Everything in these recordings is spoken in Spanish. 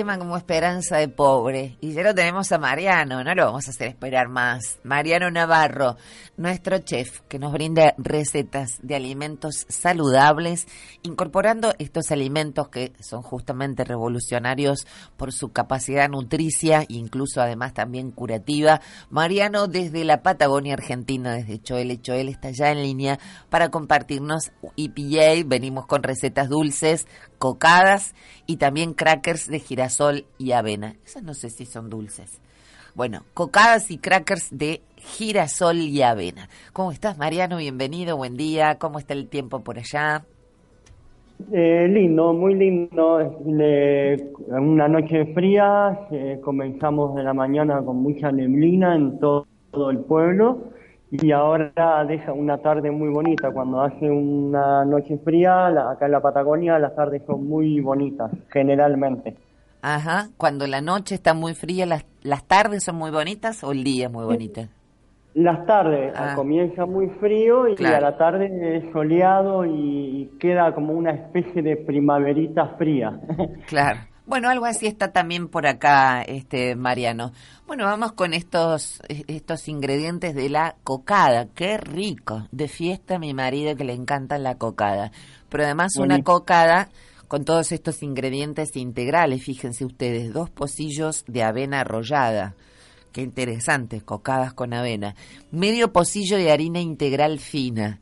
como esperanza de pobre. Y ya lo tenemos a Mariano, no lo vamos a hacer esperar más. Mariano Navarro, nuestro chef, que nos brinda recetas de alimentos saludables, incorporando estos alimentos que son justamente revolucionarios por su capacidad nutricia e incluso además también curativa. Mariano desde la Patagonia Argentina, desde Choel. Choel está ya en línea para compartirnos EPA. Venimos con recetas dulces, cocadas y también crackers de girasol y avena. Esas no sé si son dulces. Bueno, cocadas y crackers de girasol y avena. ¿Cómo estás, Mariano? Bienvenido, buen día. ¿Cómo está el tiempo por allá? Eh, lindo, muy lindo. una noche fría, eh, comenzamos de la mañana con mucha neblina en todo, todo, el pueblo y ahora deja una tarde muy bonita. Cuando hace una noche fría, acá en la Patagonia, las tardes son muy bonitas, generalmente. Ajá, cuando la noche está muy fría, las, las tardes son muy bonitas o el día es muy bonito. Las tardes ah. comienza muy frío y a la tarde es soleado y, queda como una especie de primaverita fría. Claro. Bueno, algo así está también por acá, este Mariano. Bueno, vamos con estos estos ingredientes de la cocada. Qué rico. De fiesta mi marido que le encanta la cocada. Pero además una cocada con todos estos ingredientes integrales. Fíjense ustedes, dos pocillos de avena arrollada. Qué interesante, cocadas con avena. Medio pocillo de harina integral fina.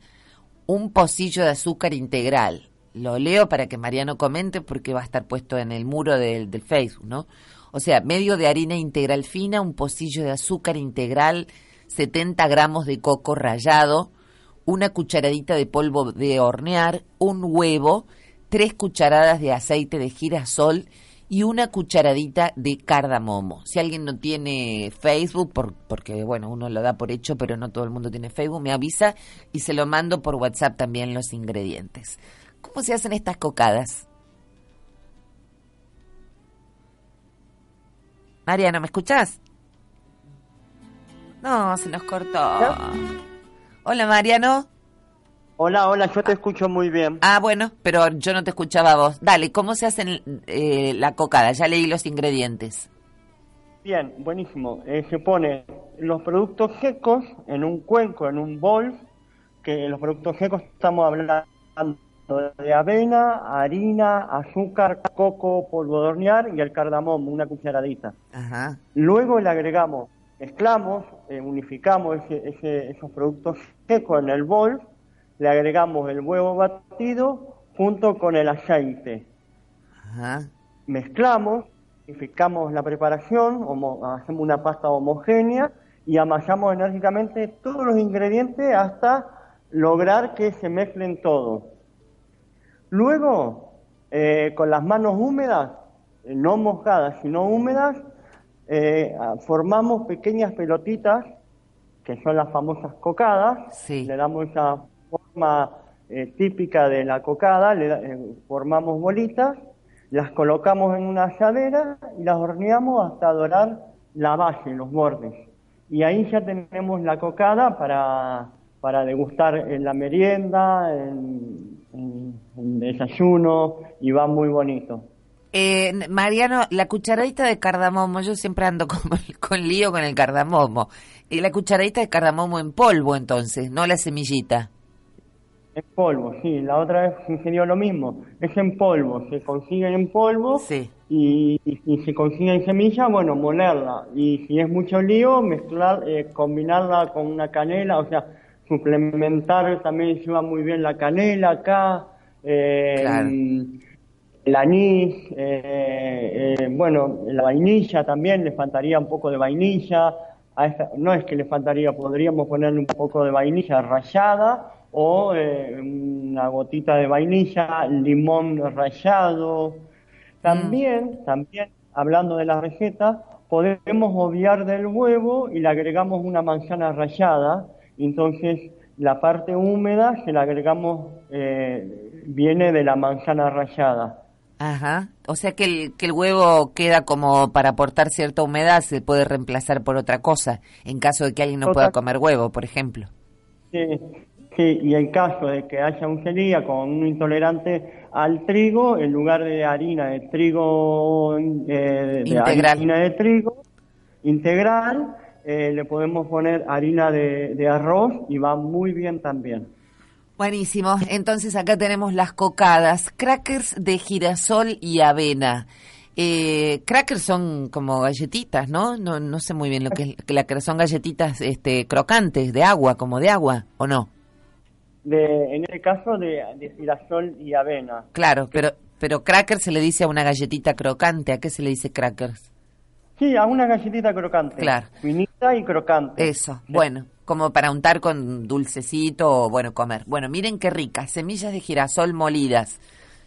Un pocillo de azúcar integral. Lo leo para que Mariano comente porque va a estar puesto en el muro del, del Facebook, ¿no? O sea, medio de harina integral fina, un pocillo de azúcar integral, 70 gramos de coco rallado, una cucharadita de polvo de hornear, un huevo tres cucharadas de aceite de girasol y una cucharadita de cardamomo. Si alguien no tiene Facebook, por, porque bueno, uno lo da por hecho, pero no todo el mundo tiene Facebook, me avisa y se lo mando por WhatsApp también los ingredientes. ¿Cómo se hacen estas cocadas? Mariano, ¿me escuchás? No, se nos cortó. Hola, Mariano. Hola, hola, yo te escucho muy bien. Ah, bueno, pero yo no te escuchaba a vos. Dale, ¿cómo se hace eh, la cocada? Ya leí los ingredientes. Bien, buenísimo. Eh, se pone los productos secos en un cuenco, en un bol, que los productos secos estamos hablando de avena, harina, azúcar, coco, polvo de hornear y el cardamomo, una cucharadita. Ajá. Luego le agregamos, mezclamos, eh, unificamos ese, esos productos secos en el bol le agregamos el huevo batido junto con el aceite. Mezclamos, unificamos la preparación, hacemos una pasta homogénea y amasamos enérgicamente todos los ingredientes hasta lograr que se mezclen todos. Luego, eh, con las manos húmedas, eh, no mojadas, sino húmedas, eh, formamos pequeñas pelotitas, que son las famosas cocadas. Le damos esa forma eh, típica de la cocada, le, eh, formamos bolitas, las colocamos en una asadera y las horneamos hasta dorar la base, los bordes. Y ahí ya tenemos la cocada para, para degustar en la merienda, en, desayuno, y va muy bonito. Eh, Mariano, la cucharadita de cardamomo, yo siempre ando con, con lío con el cardamomo. y la cucharadita de cardamomo en polvo entonces, no la semillita. En polvo, sí. La otra vez sucedió lo mismo. Es en polvo. Se consiguen en polvo sí. y, y, se consigue en semilla, bueno, molerla. Y si es mucho lío, mezclar, eh, combinarla con una canela, o sea, suplementar también lleva muy bien la canela acá. Eh, El anís, eh, eh, bueno, la vainilla también, le faltaría un poco de vainilla. A esta, no es que le faltaría, podríamos ponerle un poco de vainilla rallada o eh, una gotita de vainilla, limón rallado. También, también, hablando de la receta, podemos obviar del huevo y le agregamos una manzana rallada. Entonces, la parte húmeda se la agregamos, eh, viene de la manzana rallada. Ajá. O sea que el, que el huevo queda como para aportar cierta humedad, se puede reemplazar por otra cosa, en caso de que alguien no pueda comer huevo, por ejemplo. Sí, sí, y en caso de que haya un celíaco con un intolerante al trigo, en lugar de harina de trigo, eh, de harina de trigo integral, eh, le podemos poner harina de, de arroz y va muy bien también. Buenísimo. Entonces acá tenemos las cocadas, crackers de girasol y avena. Eh, crackers son como galletitas, ¿no? ¿no? No sé muy bien lo que es. La, son galletitas este, crocantes, de agua, como de agua, ¿o no? De, en el caso de, girasol y avena. Claro, pero, pero cracker se le dice a una galletita crocante. ¿A qué se le dice crackers? Sí, a una galletita crocante. Claro. Finita y crocante. Eso, bueno como para untar con dulcecito o, bueno, comer. Bueno, miren qué ricas, semillas de girasol molidas.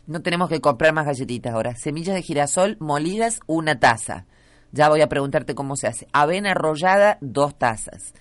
No tenemos que comprar más galletitas ahora. Semillas de girasol molidas, una taza. Ya voy a preguntarte cómo se hace. Avena arrollada, dos tazas.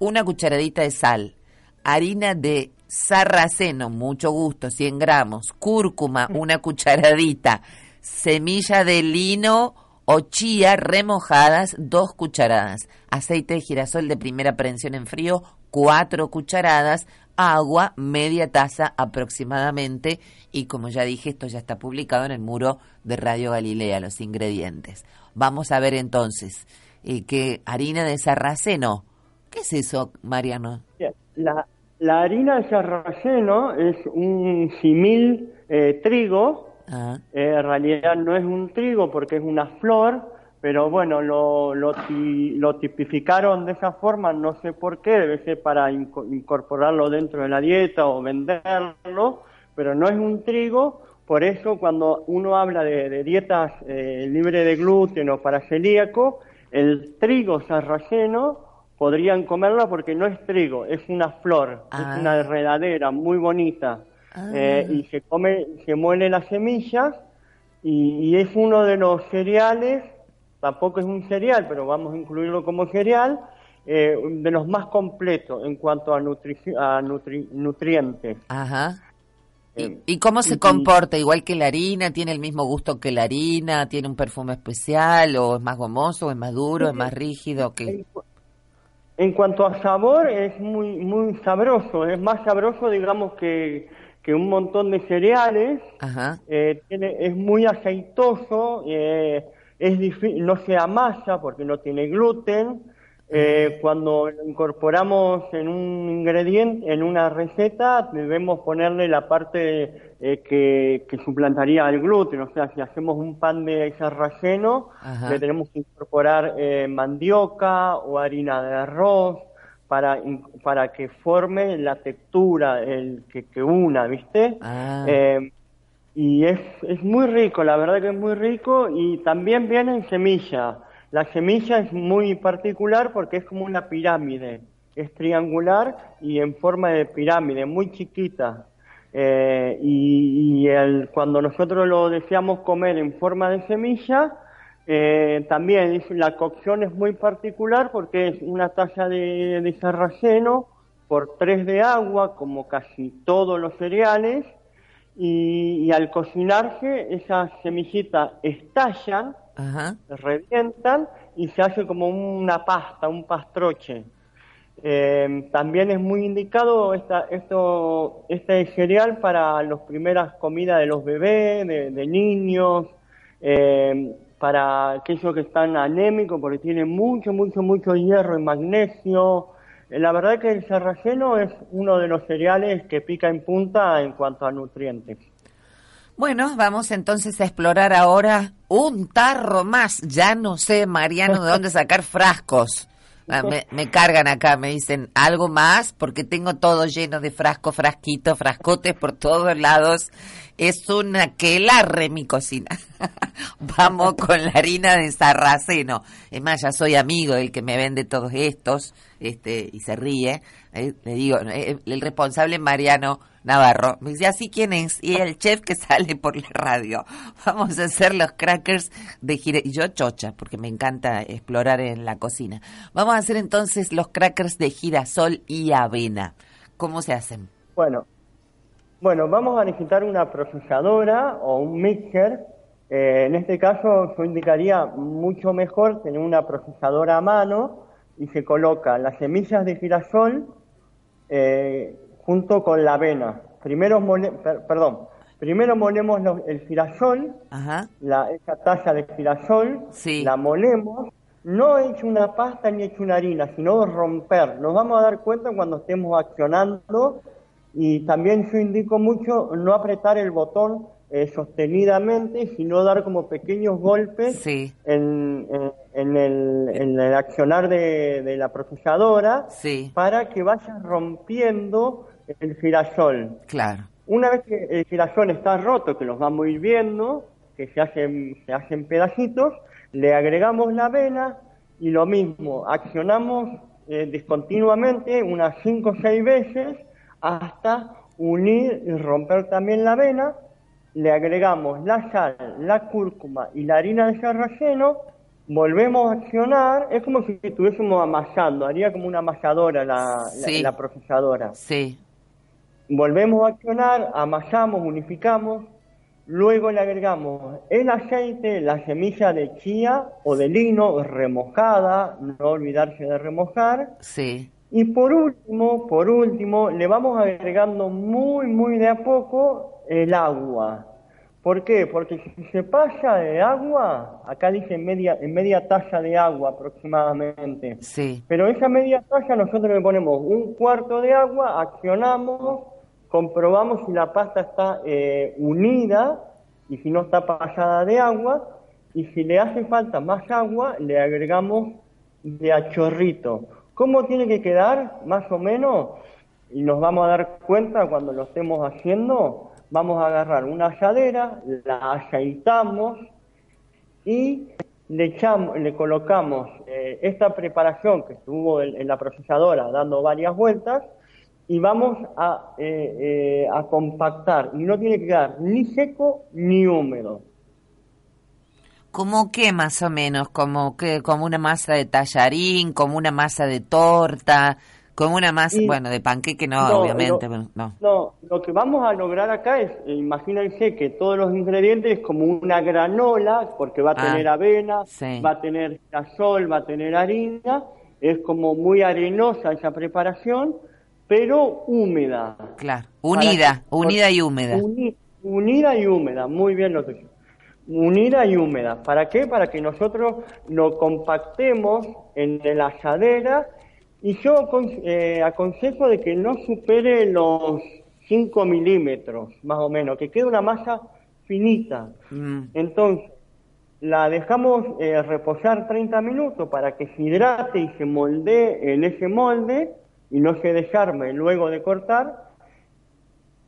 Una cucharadita de sal. Harina de sarraceno, mucho gusto, 100 gramos. Cúrcuma, una cucharadita. Semilla de lino o chía remojadas, dos cucharadas, aceite de girasol de primera prensión en frío, cuatro cucharadas, agua, media taza aproximadamente, y como ya dije, esto ya está publicado en el muro de Radio Galilea, los ingredientes. Vamos a ver entonces, eh, que harina de sarraceno, ¿qué es eso, Mariano? La, la harina de sarraceno es un simil eh, trigo, eh, en realidad no es un trigo porque es una flor, pero bueno, lo, lo, lo, tipificaron de esa forma, no sé por qué, debe ser para incorporarlo dentro de la dieta o venderlo, pero no es un trigo, por eso cuando uno habla de, dietas eh, libres de gluten o para celíaco, el trigo sarraceno podrían comerlo porque no es trigo, es una flor, es ah. una enredadera muy bonita. Eh, ah. y se come, se muele las semillas y, es uno de los cereales, tampoco es un cereal, pero vamos a incluirlo como cereal, eh, de los más completos en cuanto a, a nutrientes. Ajá. Eh, ¿Y, cómo se comporta? Igual que la harina, tiene el mismo gusto que la harina, tiene un perfume especial, o es más gomoso, es más duro, es más rígido que. En cuanto a sabor, es muy muy sabroso, es más sabroso, digamos, que, que un montón de cereales, eh, tiene, es muy aceitoso, eh, es no se amasa porque no tiene gluten. Eh, cuando lo incorporamos en un ingrediente, en una receta, debemos ponerle la parte que, que, suplantaría el gluten. O sea, si hacemos un pan de sarraceno, le tenemos que incorporar mandioca o harina de arroz para, para que forme la textura, el que, que una, ¿viste? Ah. Eh, y es, es muy rico, la verdad que es muy rico y también viene en semilla. La semilla es muy particular porque es como una pirámide, es triangular y en forma de pirámide, muy chiquita. Eh, y, el, cuando nosotros lo deseamos comer en forma de semilla, eh, también la cocción es muy particular porque es una taza de, de sarraceno por tres de agua, como casi todos los cereales, y, al cocinarse esas semillitas estallan, revientan y se hace como una pasta, un pastroche. Eh, también es muy indicado esta, esto, este cereal para las primeras comidas de los bebés, de, niños. Eh, para aquellos que están anémicos, porque tiene mucho, mucho, mucho hierro y magnesio. La verdad que el sarraceno es uno de los cereales que pica en punta en cuanto a nutrientes. Bueno, vamos entonces a explorar ahora un tarro más. Ya no sé, Mariano, de dónde sacar frascos. Ah, me, cargan acá, me dicen algo más porque tengo todo lleno de frascos, frasquitos, frascotes por todos lados. Es una quelarre mi cocina. Vamos con la harina de sarraceno. Es más, ya soy amigo del que me vende todos estos este y se ríe. Eh, le digo, eh, el responsable Mariano Navarro. Me dice, ¿así quién es? Y el chef que sale por la radio. Vamos a hacer los crackers de girasol. Y yo chocha, porque me encanta explorar en la cocina. Vamos a hacer entonces los crackers de girasol y avena. ¿Cómo se hacen? Bueno, bueno, vamos a necesitar una procesadora o un mixer. Eh, en este caso yo indicaría mucho mejor tener una procesadora a mano y se coloca las semillas de girasol eh, junto con la avena. Primero, perdón, primero molemos el girasol, La, esa taza de girasol, la molemos, no hecho una pasta ni hecho una harina, sino romper. Nos vamos a dar cuenta cuando estemos accionando y también yo indico mucho no apretar el botón eh, sostenidamente, sino dar como pequeños golpes en, en, el, en, el, accionar de, de la procesadora para que vaya rompiendo el girasol. Claro. Una vez que el girasol está roto, que los vamos a ir viendo, que se hacen, se hacen pedacitos, le agregamos la avena y lo mismo, accionamos eh, discontinuamente unas 5 o 6 veces hasta unir y romper también la avena, le agregamos la sal, la cúrcuma y la harina de sarraceno, volvemos a accionar, es como si estuviésemos amasando, haría como una amasadora la, la procesadora. Sí. Volvemos a accionar, amasamos, unificamos, luego le agregamos el aceite, la semilla de chía o de lino remojada, no olvidarse de remojar. Sí. Y por último, por último, le vamos agregando muy, muy de a poco el agua. ¿Por qué? Porque si se pasa de agua, acá dice media, media taza de agua aproximadamente. Sí. Pero esa media taza nosotros le ponemos un cuarto de agua, accionamos comprobamos si la pasta está eh, unida y si no está pasada de agua y si le hace falta más agua le agregamos de a chorrito. ¿Cómo tiene que quedar más o menos? Y nos vamos a dar cuenta cuando lo estemos haciendo. Vamos a agarrar una asadera, la aceitamos y le, echamos, le colocamos eh, esta preparación que estuvo en la procesadora dando varias vueltas y vamos eh, eh, a compactar y no tiene que quedar ni seco ni húmedo. ¿Cómo qué más o menos? ¿Como, que, como una masa de tallarín, como una masa de torta, como una masa, bueno, de panqueque no, obviamente. no. no, lo que vamos a lograr acá es, imagínense que todos los ingredientes como una granola, porque va a ah, tener avena, va a tener sol, va a tener harina, es como muy arenosa esa preparación, pero húmeda. Claro, unida, unida y húmeda. unida y húmeda, muy bien lo que Unida y húmeda. ¿Para qué? Para que nosotros lo compactemos en la asadera y yo eh, aconsejo de que no supere los 5 milímetros, más o menos, que quede una masa finita. Mm. Entonces, la dejamos eh, reposar 30 minutos para que se hidrate y se moldee en ese molde y no se desarme luego de cortar.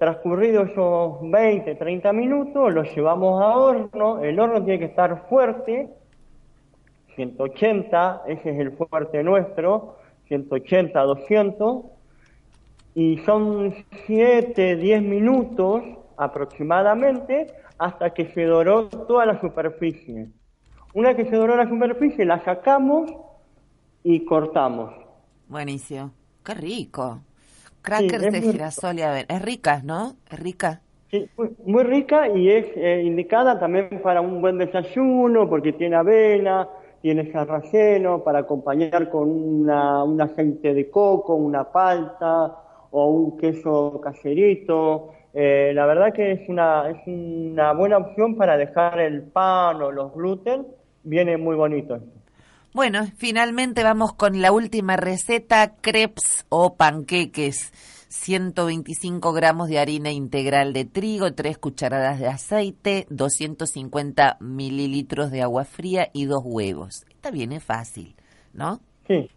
Transcurridos esos 20, 30 minutos, lo llevamos a horno. El horno tiene que estar fuerte, 180, ese es el fuerte nuestro, 180, 200. Y son 7, 10 minutos aproximadamente hasta que se doró toda la superficie. Una vez que se doró la superficie, la sacamos y cortamos. Buenísimo. Qué rico. Crackers de girasol y avena. Es rica, ¿no? Es rica. Sí, muy, rica y es eh, indicada también para un buen desayuno porque tiene avena, tiene sarraceno, para acompañar con una, un aceite de coco, una palta o un queso caserito. Eh, la verdad que es una, es una buena opción para dejar el pan o los gluten. Viene muy bonito. Bueno, finalmente vamos con la última receta, crepes o panqueques. 125 gramos de harina integral de trigo, 3 cucharadas de aceite, 250 mililitros de agua fría y dos huevos. Está bien, es fácil, ¿no? Sí,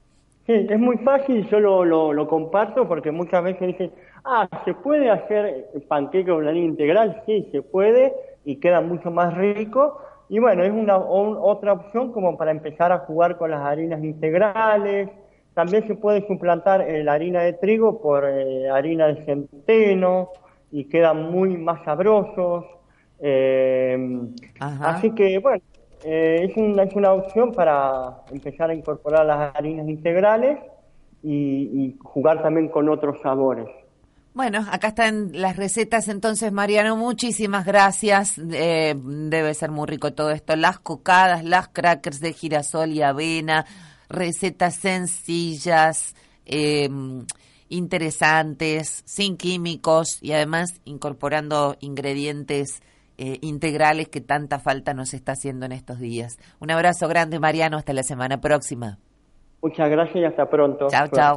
sí es muy fácil, yo lo, lo, comparto porque muchas veces dicen, ah, ¿se puede hacer panqueque con harina integral? Sí, se puede y queda mucho más rico. Y bueno, es una otra opción como para empezar a jugar con las harinas integrales, también se puede suplantar eh, la harina de trigo por eh, harina de centeno y quedan muy más sabrosos. Eh, así que, bueno, es, una, es una opción para empezar a incorporar las harinas integrales y, jugar también con otros sabores. Bueno, acá están las recetas entonces, Mariano, muchísimas gracias. debe ser muy rico todo esto. Las cocadas, las crackers de girasol y avena, recetas sencillas, em, interesantes, sin químicos y además incorporando ingredientes eh, integrales que tanta falta nos está haciendo en estos días. Un abrazo grande, Mariano, hasta la semana próxima. Muchas gracias y hasta pronto. Chao, chao.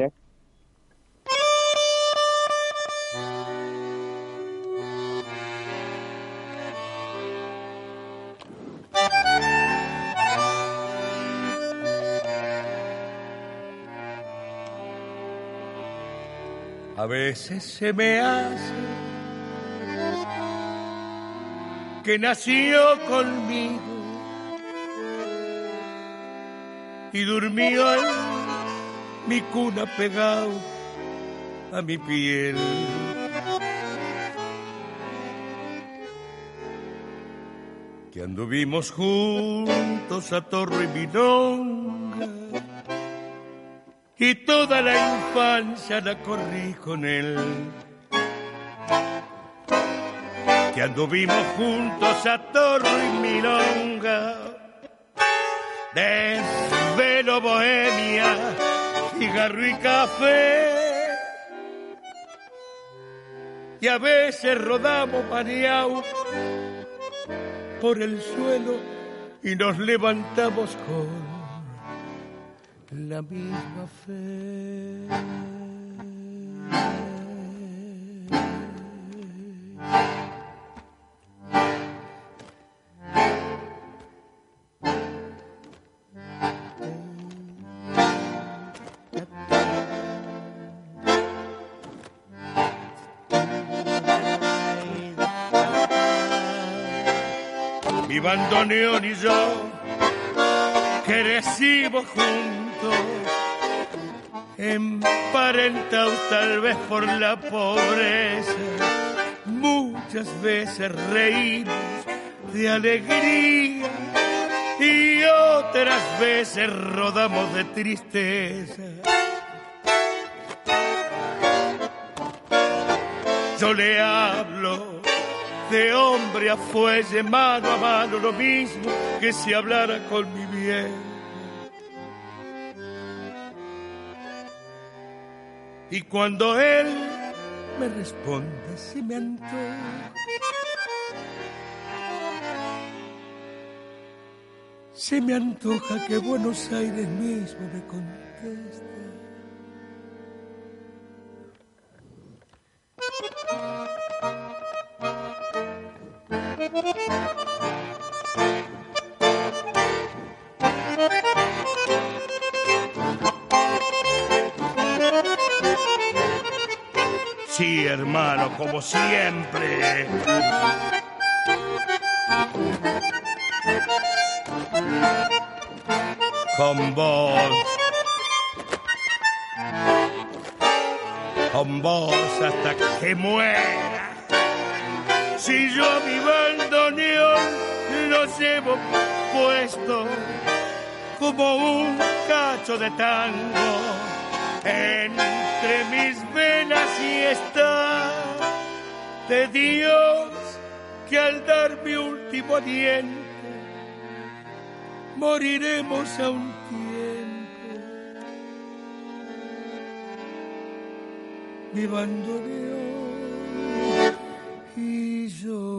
A veces se me hace que nació conmigo y durmió en mi cuna pegado a mi piel. Que anduvimos juntos a Torre y y toda la infancia la corrí con él. Que anduvimos juntos a Torre y Milonga, desvelo bohemia, cigarro y café. Y a veces rodamos mareados por el suelo y nos levantamos con la misma fe. Mi bandoneón y yo crecimos juntos emparentados tal vez por la pobreza. Muchas veces reímos de alegría y otras veces rodamos de tristeza. Yo le hablo de hombre a fuelle, mano a mano, lo mismo que si hablara con mi bien Y cuando él me responde, si me antoja, se me antoja que Buenos Aires mismo me conteste. Sí, hermano, como siempre. Con vos. Con vos hasta que muera. Si yo mi bandoneón lo llevo puesto como un cacho de tango entre mis venas y está de Dios que al dar mi último aliento moriremos a un tiempo. Mi bandoneón y yo.